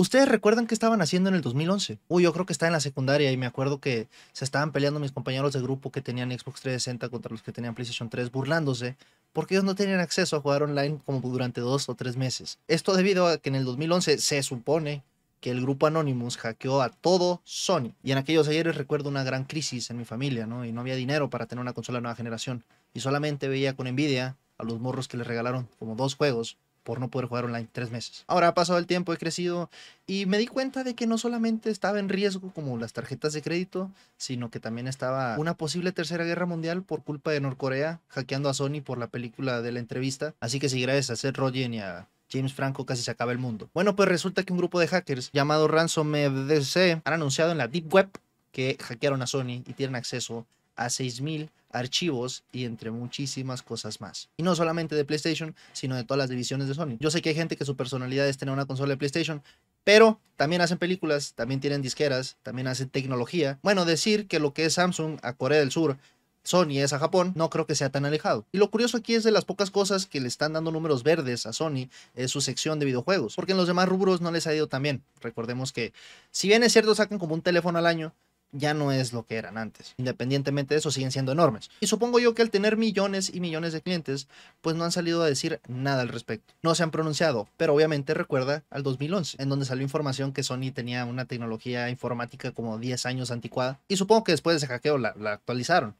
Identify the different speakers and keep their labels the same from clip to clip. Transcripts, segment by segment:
Speaker 1: ¿Ustedes recuerdan qué estaban haciendo en el 2011? Uy, yo creo que estaba en la secundaria y me acuerdo que se estaban peleando mis compañeros de grupo que tenían Xbox 360 contra los que tenían PlayStation 3, burlándose porque ellos no tenían acceso a jugar online como durante dos o tres meses. Esto debido a que en el 2011 se supone que el grupo Anonymous hackeó a todo Sony. Y en aquellos ayeres recuerdo una gran crisis en mi familia, ¿no? Y no había dinero para tener una consola nueva generación. Y solamente veía con envidia a los morros que les regalaron como dos juegos por no poder jugar online tres meses. Ahora ha pasado el tiempo, he crecido y me di cuenta de que no solamente estaba en riesgo como las tarjetas de crédito, sino que también estaba una posible tercera guerra mundial por culpa de Norcorea hackeando a Sony por la película de la entrevista. Así que si gracias a Seth Rogen y a James Franco casi se acaba el mundo. Bueno, pues resulta que un grupo de hackers llamado RansomDC han anunciado en la Deep Web que hackearon a Sony y tienen acceso a 6.000 archivos y entre muchísimas cosas más. Y no solamente de PlayStation, sino de todas las divisiones de Sony. Yo sé que hay gente que su personalidad es tener una consola de PlayStation, pero también hacen películas, también tienen disqueras, también hacen tecnología. Bueno, decir que lo que es Samsung a Corea del Sur Sony es a Japón, no creo que sea tan alejado. Y lo curioso aquí es de las pocas cosas que le están dando números verdes a Sony es su sección de videojuegos, porque en los demás rubros no les ha ido tan bien. Recordemos que, si bien es cierto, sacan como un teléfono al año, ya no es lo que eran antes. Independientemente de eso, siguen siendo enormes. Y supongo yo que al tener millones y millones de clientes, pues no han salido a decir nada al respecto. No se han pronunciado, pero obviamente recuerda al 2011, en donde salió información que Sony tenía una tecnología informática como 10 años anticuada. Y supongo que después de ese hackeo la, la actualizaron.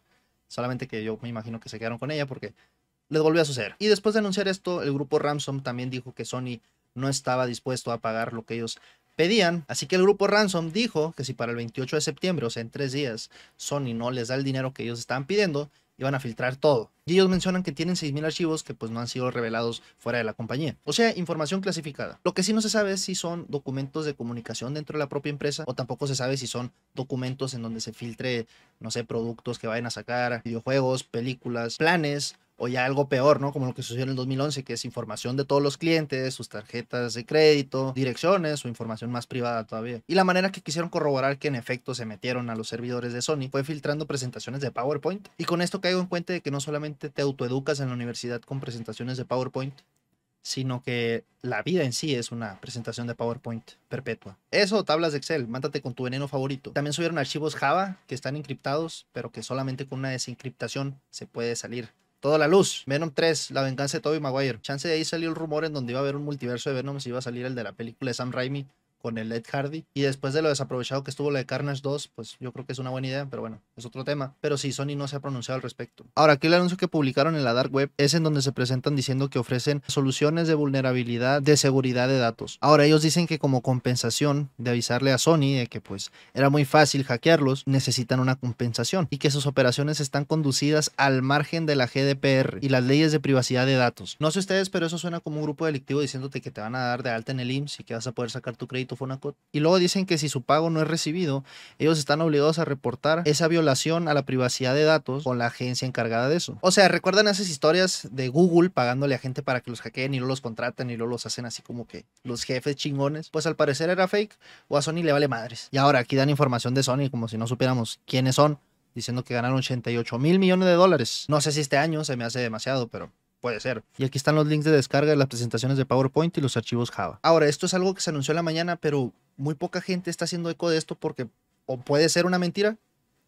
Speaker 1: Solamente que yo me imagino que se quedaron con ella porque les volvió a suceder. Y después de anunciar esto, el grupo Ransom también dijo que Sony no estaba dispuesto a pagar lo que ellos pedían. Así que el grupo Ransom dijo que si para el 28 de septiembre, o sea, en tres días, Sony no les da el dinero que ellos estaban pidiendo, iban a filtrar todo. Y ellos mencionan que tienen 6.000 archivos que pues no han sido revelados fuera de la compañía. O sea, información clasificada. Lo que sí no se sabe es si son documentos de comunicación dentro de la propia empresa o tampoco se sabe si son documentos en donde se filtre, no sé, productos que vayan a sacar, videojuegos, películas, planes o ya algo peor, ¿no? Como lo que sucedió en el 2011, que es información de todos los clientes, sus tarjetas de crédito, direcciones o información más privada todavía. Y la manera que quisieron corroborar que en efecto se metieron a los servidores de Sony fue filtrando presentaciones de PowerPoint. Y con esto caigo en cuenta de que no solamente te autoeducas en la universidad con presentaciones de PowerPoint, sino que la vida en sí es una presentación de PowerPoint perpetua. Eso, tablas de Excel, mátate con tu veneno favorito. También subieron archivos Java que están encriptados, pero que solamente con una desencriptación se puede salir toda la luz. Venom 3, la venganza de Tobey Maguire. Chance de ahí salió el rumor en donde iba a haber un multiverso de Venom, si iba a salir el de la película de Sam Raimi con el Ed Hardy. Y después de lo desaprovechado que estuvo la de Carnage 2, pues yo creo que es una buena idea, pero bueno, es otro tema. Pero sí, Sony no se ha pronunciado al respecto. Ahora, aquí el anuncio que publicaron en la Dark Web es en donde se presentan diciendo que ofrecen soluciones de vulnerabilidad de seguridad de datos. Ahora, ellos dicen que como compensación de avisarle a Sony de que pues era muy fácil hackearlos, necesitan una compensación y que sus operaciones están conducidas al margen de la GDPR y las leyes de privacidad de datos. No sé ustedes, pero eso suena como un grupo delictivo diciéndote que te van a dar de alta en el IMSS y que vas a poder sacar tu crédito y luego dicen que si su pago no es recibido, ellos están obligados a reportar esa violación a la privacidad de datos con la agencia encargada de eso. O sea, ¿recuerdan esas historias de Google pagándole a gente para que los hackeen y luego los contratan y luego los hacen así como que los jefes chingones? Pues al parecer era fake o a Sony le vale madres. Y ahora aquí dan información de Sony como si no supiéramos quiénes son diciendo que ganaron 88 mil millones de dólares. No sé si este año se me hace demasiado, pero Puede ser. Y aquí están los links de descarga de las presentaciones de PowerPoint y los archivos Java. Ahora, esto es algo que se anunció en la mañana, pero muy poca gente está haciendo eco de esto porque o puede ser una mentira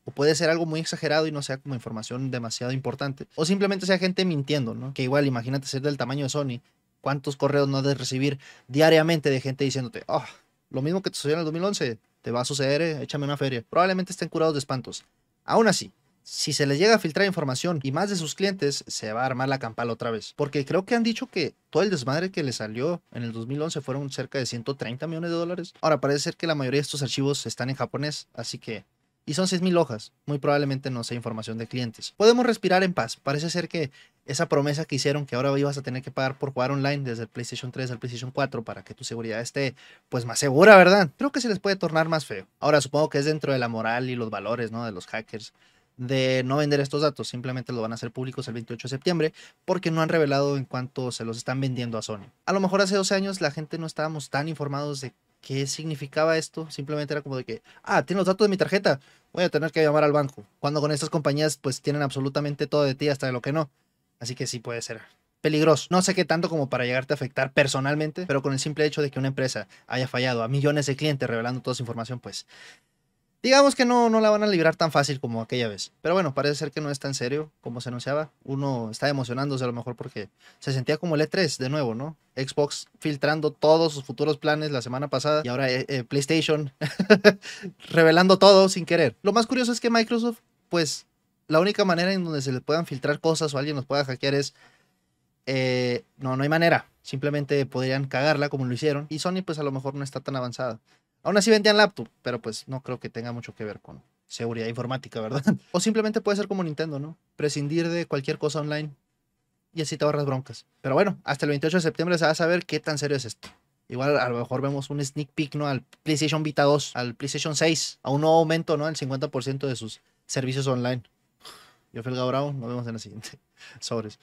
Speaker 1: o puede ser algo muy exagerado y no sea como información demasiado importante. O simplemente sea gente mintiendo, ¿no? Que igual, imagínate ser del tamaño de Sony. ¿Cuántos correos no de recibir diariamente de gente diciéndote, oh, lo mismo que te sucedió en el 2011, te va a suceder, eh, échame una feria? Probablemente estén curados de espantos. Aún así, si se les llega a filtrar información y más de sus clientes, se va a armar la campal otra vez. Porque creo que han dicho que todo el desmadre que le salió en el 2011 fueron cerca de 130 millones de dólares. Ahora, parece ser que la mayoría de estos archivos están en japonés, así que... Y son 6.000 hojas. Muy probablemente no sea información de clientes. Podemos respirar en paz. Parece ser que esa promesa que hicieron que ahora ibas a tener que pagar por jugar online desde el PlayStation 3 al PlayStation 4 para que tu seguridad esté pues más segura, ¿verdad? Creo que se les puede tornar más feo. Ahora supongo que es dentro de la moral y los valores, ¿no? De los hackers de no vender estos datos, simplemente lo van a hacer públicos el 28 de septiembre porque no han revelado en cuánto se los están vendiendo a Sony. A lo mejor hace 12 años la gente no estábamos tan informados de qué significaba esto, simplemente era como de que, ah, tiene los datos de mi tarjeta, voy a tener que llamar al banco. Cuando con estas compañías pues tienen absolutamente todo de ti hasta de lo que no. Así que sí puede ser peligroso. No sé qué tanto como para llegarte a afectar personalmente, pero con el simple hecho de que una empresa haya fallado a millones de clientes revelando toda esa información, pues digamos que no, no la van a librar tan fácil como aquella vez. Pero bueno, parece ser que no es tan serio como se anunciaba. Uno está emocionándose a lo mejor porque se sentía como el E3 de nuevo, ¿no? Xbox filtrando todos sus futuros planes la semana pasada y ahora eh, eh, PlayStation revelando todo sin querer. Lo más curioso es que Microsoft, pues la única manera en donde se le puedan filtrar cosas o alguien los pueda hackear es... eh, no, no hay manera. Simplemente podrían cagarla como lo hicieron. Y Sony pues a lo mejor no está tan avanzada. Aún así vendían laptop, pero pues no creo que tenga mucho que ver con seguridad informática, ¿verdad? O simplemente puede ser como Nintendo, ¿no? Prescindir de cualquier cosa online y así te ahorras broncas. Pero bueno, hasta el 28 de septiembre se va a saber qué tan serio es esto. Igual a lo mejor vemos un sneak peek, ¿no? Al PlayStation Vita 2, al PlayStation 6, a un nuevo aumento, ¿no? El 50% de sus servicios online. Yo fui el Gabrao, nos vemos en la siguiente. Sobres.